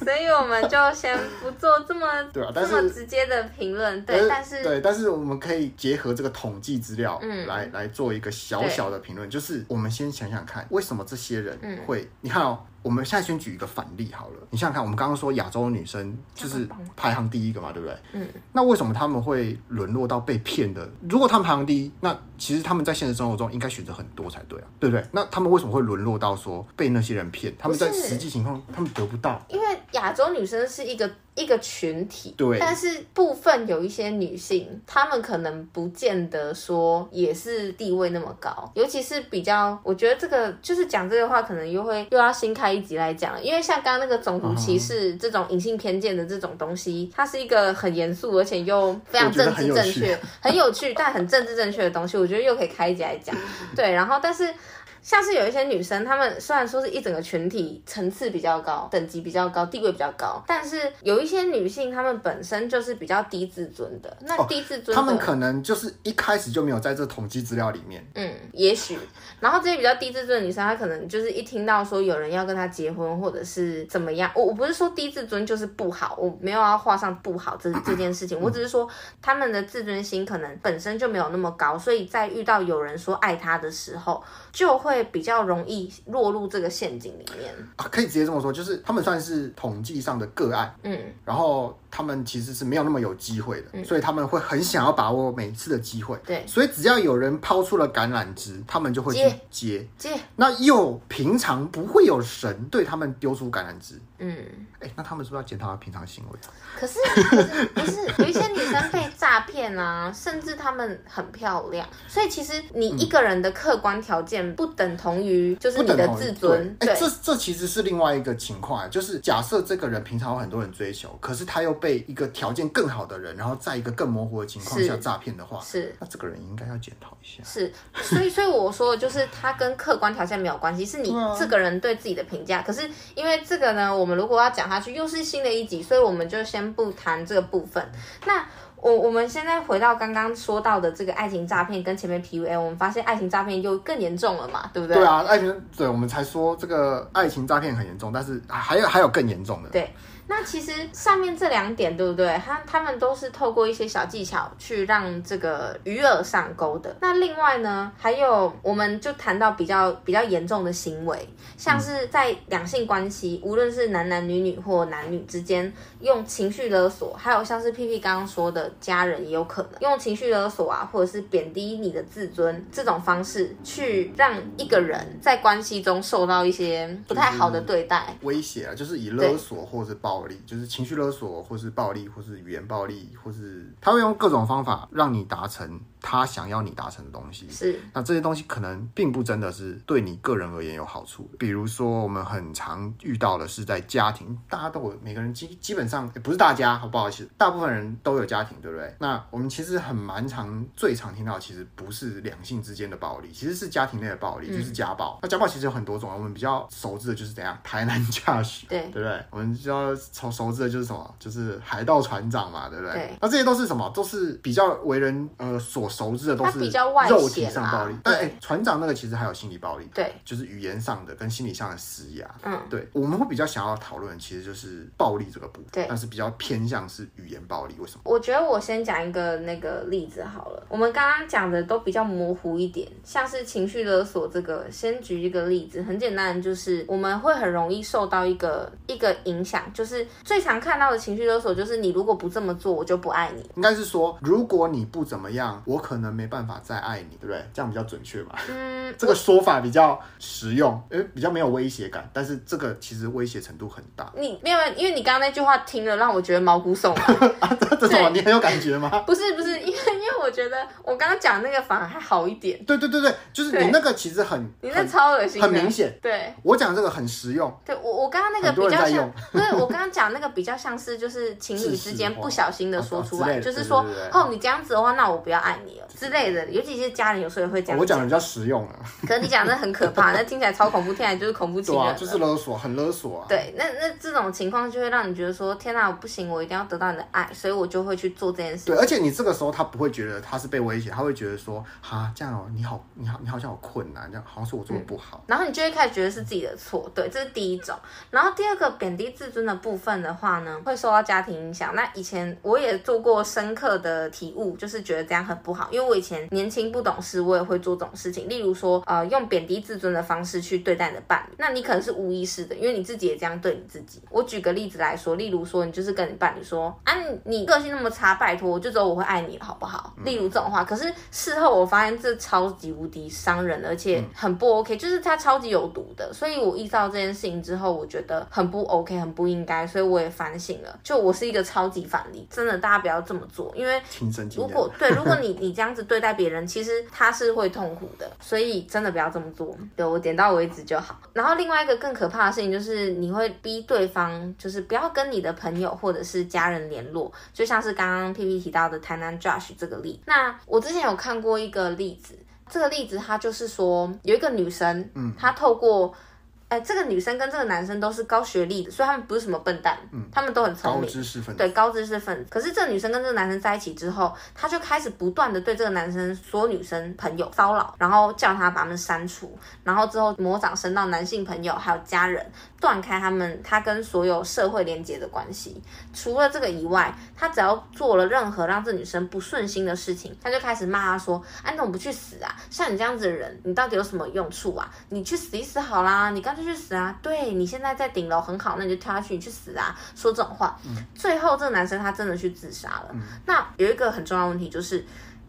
所以我们就先不做这么 对啊，但是这么直接的评论，对，但是对，但是我们可以结合这个统计资料，嗯，来来做一个小小的评论，就是我们先想想看，为什么这些人会，嗯、你看哦。我们现在先举一个反例好了，你想想看，我们刚刚说亚洲女生就是排行第一个嘛，对不对？嗯。那为什么他们会沦落到被骗的？如果他们排行第一，那其实他们在现实生活中应该选择很多才对啊，对不对？那他们为什么会沦落到说被那些人骗？他们在实际情况他们得不到，因为亚洲女生是一个一个群体，对。但是部分有一些女性，她们可能不见得说也是地位那么高，尤其是比较，我觉得这个就是讲这个话，可能又会又要新开。一集来讲，因为像刚刚那个种族歧视这种隐性偏见的这种东西，它是一个很严肃而且又非常政治正确、很有趣但很政治正确的东西。我觉得又可以开一集来讲。对，然后但是。像是有一些女生，她们虽然说是一整个群体层次比较高、等级比较高、地位比较高，但是有一些女性，她们本身就是比较低自尊的。那低自尊，她、哦、们可能就是一开始就没有在这统计资料里面。嗯，也许。然后这些比较低自尊的女生，她可能就是一听到说有人要跟她结婚，或者是怎么样，我我不是说低自尊就是不好，我没有要画上不好这这件事情，我只是说她们的自尊心可能本身就没有那么高，所以在遇到有人说爱她的时候，就会。比较容易落入这个陷阱里面啊，可以直接这么说，就是他们算是统计上的个案，嗯，然后他们其实是没有那么有机会的，嗯、所以他们会很想要把握每次的机会。对，所以只要有人抛出了橄榄枝，他们就会去接接。接那又平常不会有神对他们丢出橄榄枝。嗯，哎、欸，那他们是不是要检讨他平常行为？可是，可是不是有一些女生被诈骗啊，甚至她们很漂亮，所以其实你一个人的客观条件不等同于就是你的自尊。对，哎、欸，这这其实是另外一个情况，就是假设这个人平常有很多人追求，可是他又被一个条件更好的人，然后在一个更模糊的情况下诈骗的话，是，那这个人应该要检讨一下。是，所以所以我说的就是他跟客观条件没有关系，是你这个人对自己的评价。可是因为这个呢，我们如果要讲下去，又是新的一集，所以我们就先不谈这个部分。那我我们现在回到刚刚说到的这个爱情诈骗跟前面 PUA，我们发现爱情诈骗又更严重了嘛，对不对？对啊，爱情对，我们才说这个爱情诈骗很严重，但是还有还有更严重的。对。那其实上面这两点对不对？他他们都是透过一些小技巧去让这个鱼饵上钩的。那另外呢，还有我们就谈到比较比较严重的行为，像是在两性关系，无论是男男女女或男女之间，用情绪勒索，还有像是屁屁刚刚说的家人也有可能用情绪勒索啊，或者是贬低你的自尊这种方式，去让一个人在关系中受到一些不太好的对待、威胁啊，就是以勒索或者是包。暴力就是情绪勒索，或是暴力，或是语言暴力，或是他会用各种方法让你达成他想要你达成的东西。是，那这些东西可能并不真的是对你个人而言有好处。比如说，我们很常遇到的是在家庭，大家都有，每个人基基本上也不是大家，好不好意思，大部分人都有家庭，对不对？那我们其实很蛮常，最常听到其实不是两性之间的暴力，其实是家庭内的暴力，就是家暴。嗯、那家暴其实有很多种，我们比较熟知的就是怎样，台南驾驶，对，对不对？我们就要。熟熟知的就是什么？就是海盗船长嘛，对不对？对。那这些都是什么？都是比较为人呃所熟知的，都是肉体上暴力。但哎，船长那个其实还有心理暴力，对，就是语言上的跟心理上的施压。嗯，对。我们会比较想要讨论，其实就是暴力这个部分，对。但是比较偏向是语言暴力，为什么？我觉得我先讲一个那个例子好了。我们刚刚讲的都比较模糊一点，像是情绪勒索这个，先举一个例子，很简单，就是我们会很容易受到一个一个影响，就是。最常看到的情绪勒索就是你如果不这么做，我就不爱你。应该是说，如果你不怎么样，我可能没办法再爱你，对不对？这样比较准确嘛？嗯，这个说法比较实用，诶，比较没有威胁感。但是这个其实威胁程度很大。你没有，因为你刚刚那句话听了让我觉得毛骨悚然 啊！这这种你很有感觉吗？不是不是，因为因为我觉得我刚刚讲那个反而还好一点。对对对对，就是你那个其实很，你那超恶心，很明显。对，我讲这个很实用。对我我刚刚那个比较像，不是我刚刚讲那个比较像是。就是情侣之间不小心的说出来，就是说，哦，你这样子的话，那我不要爱你了之类的。尤其是家人有时候也会这样。我讲的比较实用啊。可是你讲的很可怕，那听起来超恐怖，听起来就是恐怖情人。就是勒索，很勒索啊。对，那那这种情况就会让你觉得说，天哪，我不行，我一定要得到你的爱，所以我就会去做这件事。对，而且你这个时候他不会觉得他是被威胁，他会觉得说，哈，这样哦，你好，你好，你好像好困难，这样好像是我做的不好。然后你就会开始觉得是自己的错。对，这是第一种。然后第二个贬低自尊的部分的话呢，会受到家庭影响。那以前我也做过深刻的体悟，就是觉得这样很不好。因为我以前年轻不懂事，我也会做这种事情。例如说，呃，用贬低自尊的方式去对待你的伴侣，那你可能是无意识的，因为你自己也这样对你自己。我举个例子来说，例如说，你就是跟你伴侣说，啊，你个性那么差，拜托，就只有我会爱你了，好不好？例如这种话，可是事后我发现这超级无敌伤人，而且很不 OK，就是它超级有毒的。所以我意识到这件事情之后，我觉得很不 OK，很不应该，所以我也反省了。就我是一个超。超级反例，真的，大家不要这么做，因为如果对，如果你 你这样子对待别人，其实他是会痛苦的，所以真的不要这么做。对，我点到为止就好。然后另外一个更可怕的事情就是，你会逼对方，就是不要跟你的朋友或者是家人联络，就像是刚刚 P P 提到的台南 Josh 这个例。那我之前有看过一个例子，这个例子他就是说有一个女生，嗯，她透过。哎，这个女生跟这个男生都是高学历的，所以他们不是什么笨蛋，嗯，他们都很聪明，高知识分子，对，高知识分子。可是这个女生跟这个男生在一起之后，她就开始不断的对这个男生所有女生朋友骚扰，然后叫他把他们删除，然后之后魔掌伸到男性朋友还有家人，断开他们他跟所有社会连接的关系。除了这个以外，他只要做了任何让这女生不顺心的事情，他就开始骂他说：“哎，你怎么不去死啊？像你这样子的人，你到底有什么用处啊？你去死一死好啦，你干就去死啊！对，你现在在顶楼很好，那你就跳下去，你去死啊！说这种话，嗯、最后这个男生他真的去自杀了。嗯、那有一个很重要的问题就是。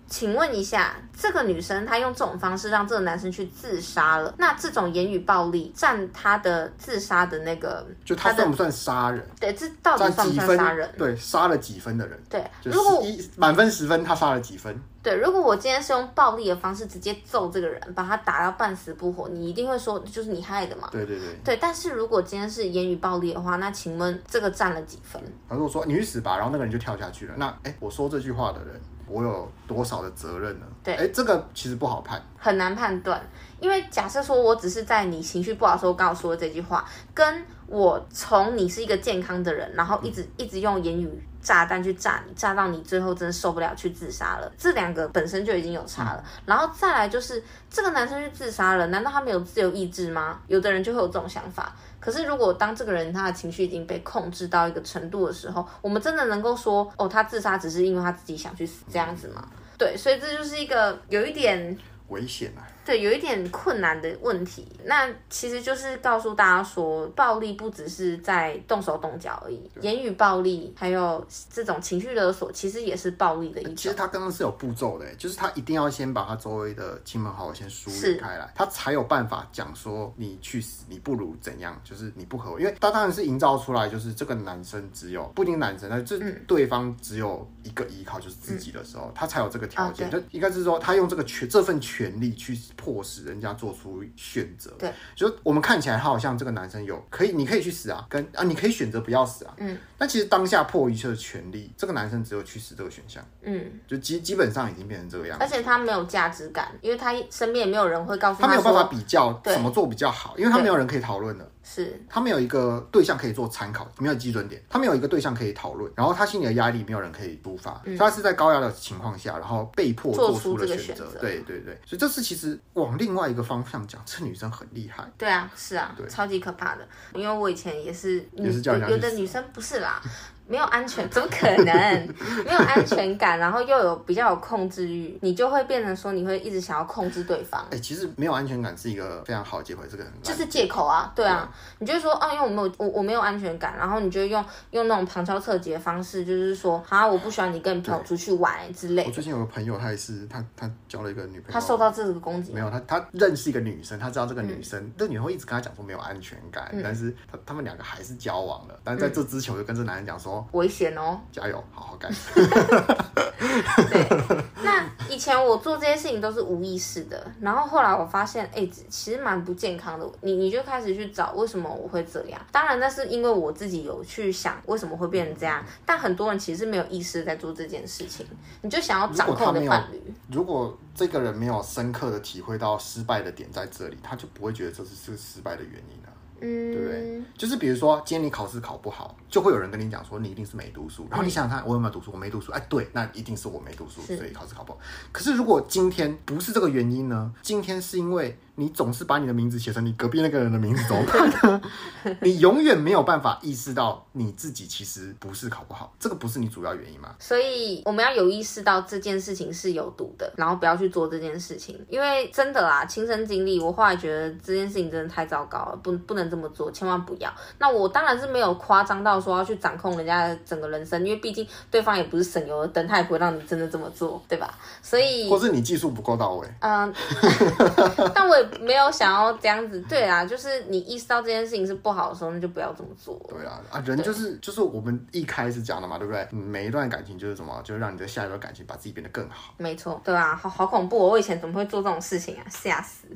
请问一下，这个女生她用这种方式让这个男生去自杀了，那这种言语暴力占他的自杀的那个，就他算不算杀人？对，这到底算不算杀人？对，杀了几分的人？对，如果满分十分，他杀了几分？对，如果我今天是用暴力的方式直接揍这个人，把他打到半死不活，你一定会说就是你害的嘛？对对对。对，但是如果今天是言语暴力的话，那请问这个占了几分？他如果说你去死吧，然后那个人就跳下去了，那哎，我说这句话的人。我有多少的责任呢？对，哎，这个其实不好判，很难判断。因为假设说我只是在你情绪不好的时候刚好说的这句话，跟我从你是一个健康的人，然后一直、嗯、一直用言语炸弹去炸你，炸到你最后真的受不了去自杀了，这两个本身就已经有差了。嗯、然后再来就是这个男生去自杀了，难道他没有自由意志吗？有的人就会有这种想法。可是，如果当这个人他的情绪已经被控制到一个程度的时候，我们真的能够说，哦，他自杀只是因为他自己想去死这样子吗？对，所以这就是一个有一点危险啊。对，有一点困难的问题，那其实就是告诉大家说，暴力不只是在动手动脚而已，言语暴力还有这种情绪勒索，其实也是暴力的一种。其实他刚刚是有步骤的，就是他一定要先把他周围的亲朋好友先疏远开来，他才有办法讲说你去死，你不如怎样，就是你不合我，因为他当然是营造出来，就是这个男生只有不仅男生，那这对方只有一个依靠，就是自己的时候，嗯、他才有这个条件，啊、就应该是说他用这个权这份权利去。迫使人家做出选择，对，就我们看起来他好像这个男生有可以，你可以去死啊，跟啊，你可以选择不要死啊，嗯，但其实当下迫一切的权利，这个男生只有去死这个选项，嗯，就基基本上已经变成这个样子，而且他没有价值感，因为他身边也没有人会告诉他，他没有办法比较怎么做比较好，因为他没有人可以讨论的。是他没有一个对象可以做参考，没有基准点，他没有一个对象可以讨论，然后他心里的压力没有人可以抒发，嗯、所以他是在高压的情况下，然后被迫做出了选择。对对对，所以这是其实往另外一个方向讲，这女生很厉害。对啊，是啊，对超级可怕的。因为我以前也是，也是叫人家有的女生不是啦。没有安全，怎么可能？没有安全感，然后又有比较有控制欲，你就会变成说，你会一直想要控制对方。哎、欸，其实没有安全感是一个非常好的借口，这个很就是借口啊，对啊，对。你就说啊，因为我没有我我没有安全感，然后你就用用那种旁敲侧击的方式，就是说啊，我不喜欢你跟你朋友出去玩之类的。我最近有个朋友，他也是他他交了一个女朋友，他受到这个攻击，没有他他认识一个女生，他知道这个女生，这、嗯、女生会一直跟他讲说没有安全感，嗯、但是他他们两个还是交往了，但是在这之前我就跟这男人讲说危险哦。加油，好好干。对，那以前我做这些事情都是无意识的，然后后来我发现，哎、欸，其实蛮不健康的。你你就开始去找为什么我会这样？当然那是因为我自己有去想为什么会变成这样，但很多人其实没有意识在做这件事情。你就想要掌控的伴侣，如果这个人没有深刻的体会到失败的点在这里，他就不会觉得这是是失败的原因啊。嗯，对不对？就是比如说，今天你考试考不好，就会有人跟你讲说你一定是没读书。然后你想想看，我有没有读书？我没读书。哎，对，那一定是我没读书，所以考试考不好。可是如果今天不是这个原因呢？今天是因为。你总是把你的名字写成你隔壁那个人的名字，怎么办呢？你永远没有办法意识到你自己其实不是考不好，这个不是你主要原因吗？所以我们要有意识到这件事情是有毒的，然后不要去做这件事情。因为真的啦，亲身经历，我后来觉得这件事情真的太糟糕了，不不能这么做，千万不要。那我当然是没有夸张到说要去掌控人家的整个人生，因为毕竟对方也不是省油的灯，他也不会让你真的这么做，对吧？所以，或是你技术不够到位，嗯，但我也。没有想要这样子，对啊，就是你意识到这件事情是不好的时候，那就不要这么做。对啊，啊，人就是就是我们一开始讲的嘛，对不对？每一段感情就是什么，就是让你的下一段感情把自己变得更好。没错，对啊，好好恐怖哦！我以前怎么会做这种事情啊？吓死！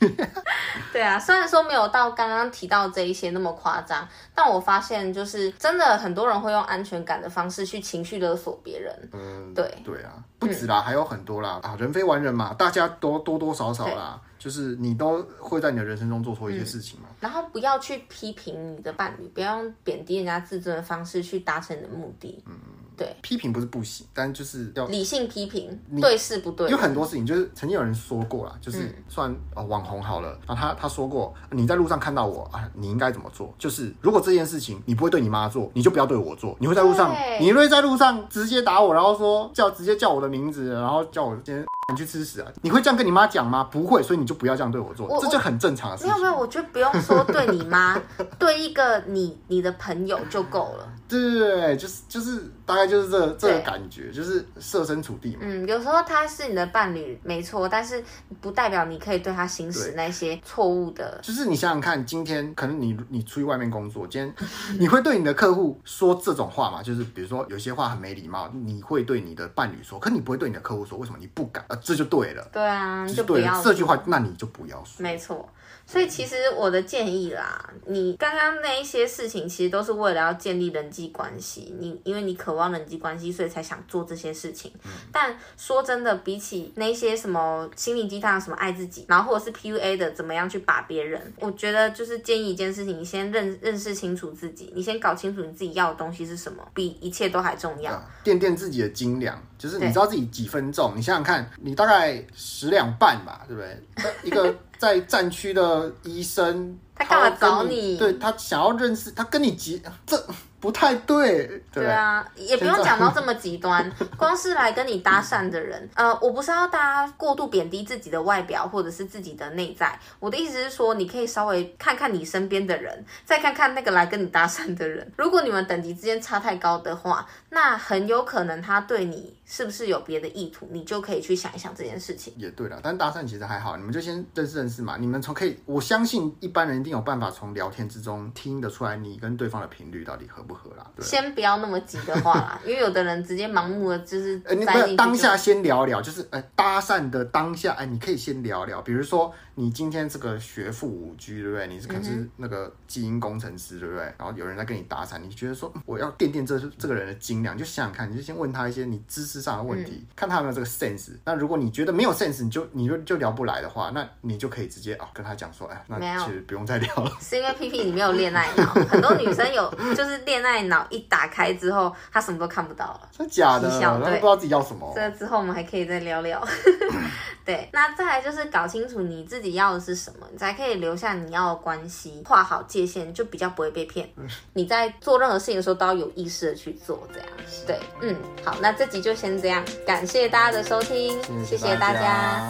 对啊，虽然说没有到刚刚提到这一些那么夸张，但我发现就是真的很多人会用安全感的方式去情绪勒索别人。嗯，对对啊，不止啦，嗯、还有很多啦啊，人非完人嘛，大家都多多少少啦，就是你都会在你的人生中做错一些事情嘛。嗯、然后不要去批评你的伴侣，不要用贬低人家自尊的方式去达成你的目的。嗯。对，批评不是不行，但就是要理性批评，对事不对。有很多事情就是曾经有人说过啦，就是算呃网红好了，然后他他说过，你在路上看到我啊，你应该怎么做？就是如果这件事情你不会对你妈做，你就不要对我做。你会在路上，你会在路上直接打我，然后说叫直接叫我的名字，然后叫我今天。你去吃屎啊！你会这样跟你妈讲吗？不会，所以你就不要这样对我做，我这就很正常的事情。没有没有，我觉得不用说对你妈，对一个你你的朋友就够了。对对对，就是就是大概就是这、这个感觉，就是设身处地嘛。嗯，有时候他是你的伴侣，没错，但是不代表你可以对他行使那些错误的。就是你想想看，今天可能你你出去外面工作，今天 你会对你的客户说这种话吗？就是比如说有些话很没礼貌，你会对你的伴侣说，可你不会对你的客户说，为什么你不敢？啊，这就对了。对啊，就不要。这句话，那你就不要说。没错。所以其实我的建议啦，你刚刚那一些事情，其实都是为了要建立人际关系。你因为你渴望人际关系，所以才想做这些事情。嗯、但说真的，比起那些什么心灵鸡汤、什么爱自己，然后或者是 PUA 的怎么样去把别人，我觉得就是建议一件事情，你先认认识清楚自己，你先搞清楚你自己要的东西是什么，比一切都还重要。垫垫自己的斤两，就是你知道自己几分重，你想想看，你大概十两半吧，对不对？一个。在战区的医生，他干嘛找你？对，他想要认识，他跟你急这。不太对，对，对啊，也不用讲到这么极端。光是来跟你搭讪的人，呃，我不是要大家过度贬低自己的外表或者是自己的内在。我的意思是说，你可以稍微看看你身边的人，再看看那个来跟你搭讪的人。如果你们等级之间差太高的话，那很有可能他对你是不是有别的意图，你就可以去想一想这件事情。也对了，但搭讪其实还好，你们就先认识认识嘛。你们从可以，我相信一般人一定有办法从聊天之中听得出来，你跟对方的频率到底合不合啦。先不要那么急的话啦，因为有的人直接盲目的就是，呃，你不要当下先聊聊，就是呃搭讪的当下，哎，你可以先聊聊，比如说你今天这个学富五居，对不对？你是可能是那个基因工程师，对不对？然后有人在跟你打伞，你觉得说我要垫垫这这个人的斤两，就想想看，你就先问他一些你知识上的问题，嗯、看他有没有这个 sense。那如果你觉得没有 sense，你就你就就聊不来的话，那你就可以直接啊、哦、跟他讲说，哎，那其实不用再聊了。是因为 P P 你没有恋爱脑，很多女生有就是恋爱脑一打开之后，她什么都看不到了。真的假的？对，不知道自己要什么。这之后我们还可以再聊聊。对，那再来就是搞清楚你自己要的是什么，你才可以留下你要的关系，画好界限，就比较不会被骗。你在做任何事情的时候都要有意识的去做，这样。对，嗯，好，那这集就先这样，感谢大家的收听，谢谢大家。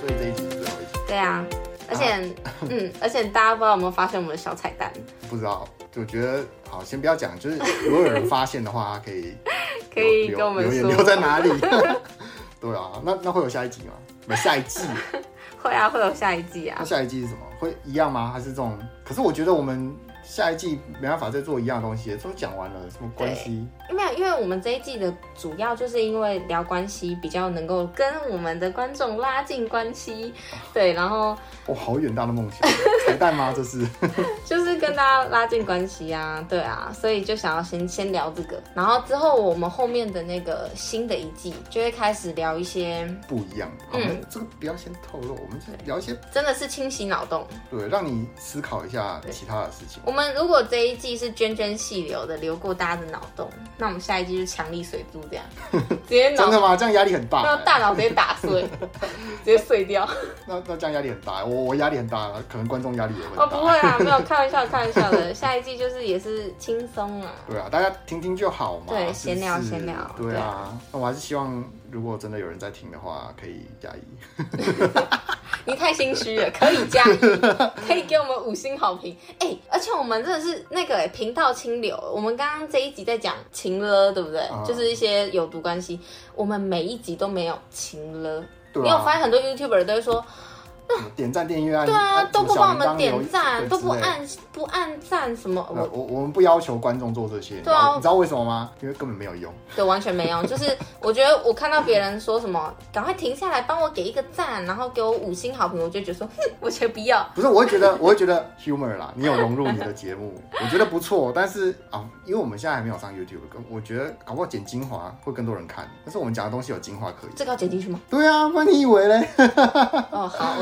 所以这一集最后一集。对啊，而且，啊、嗯，而且大家不知道有没有发现我们的小彩蛋？不知道。我觉得好，先不要讲。就是如果有人发现的话，可以 可以跟我们说留言留在哪里？对啊，那那会有下一集吗？没下一季？会啊，会有下一季啊。那下一季是什么？会一样吗？还是这种？可是我觉得我们。下一季没办法再做一样东西，都讲完了，什么关系？没有，因为我们这一季的主要就是因为聊关系比较能够跟我们的观众拉近关系，对，然后哇、哦，好远大的梦想，彩蛋吗？这是？就是跟大家拉近关系啊，对啊，所以就想要先先聊这个，然后之后我们后面的那个新的一季就会开始聊一些不一样。的，嗯，这个不要先透露，我们就聊一些真的是清洗脑洞，对，让你思考一下其他的事情。我们如果这一季是涓涓细流的流过大家的脑洞，那我们下一季就强力水柱这样，直接脑真的吗？这样压力很大，那大脑直接打碎，直接碎掉。那那这样压力很大，我我压力很大，可能观众压力也会大。哦，不会啊，没有开玩笑，开玩笑的。下一季就是也是轻松啊。对啊，大家听听就好嘛。对，闲聊闲聊。对啊，那我还是希望，如果真的有人在听的话，可以加一。你太心虚了，可以加一，可以给我们五星好评。哎、欸，而且我们真的是那个频道清流。我们刚刚这一集在讲情了，对不对？啊、就是一些有毒关系。我们每一集都没有情了。啊、你有发现很多 YouTuber 都会说。点赞、订阅、按对啊，都不帮我们点赞，都不按不按赞什么？我我我们不要求观众做这些，对啊，你知道为什么吗？因为根本没有用，对，完全没用。就是我觉得我看到别人说什么，赶快停下来帮我给一个赞，然后给我五星好评，我就觉得说，哼，我才不要。不是，我会觉得，我会觉得 humor 啦，你有融入你的节目，我觉得不错。但是啊，因为我们现在还没有上 YouTube，我觉得搞不好剪精华会更多人看。但是我们讲的东西有精华可以，这个要剪进去吗？对啊，不然你以为嘞？哦，好。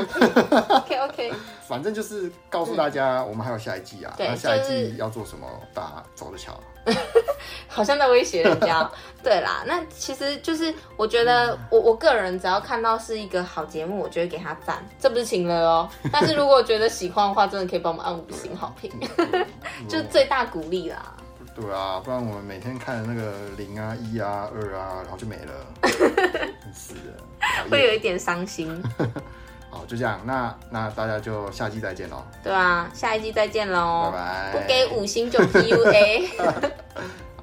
OK OK，反正就是告诉大家，我们还有下一季啊。对，下一季要做什么，大家走着瞧。好像在威胁人家。对啦，那其实就是我觉得，我我个人只要看到是一个好节目，我就会给他赞。这不是情了哦，但是如果觉得喜欢的话，真的可以帮我们按五星好评，就最大鼓励啦。对啊，不然我们每天看的那个零啊、一啊、二啊，然后就没了。是的，会有一点伤心。好，就这样，那那大家就下季再见喽。对啊，下一季再见喽，拜拜。不给五星就 PUA。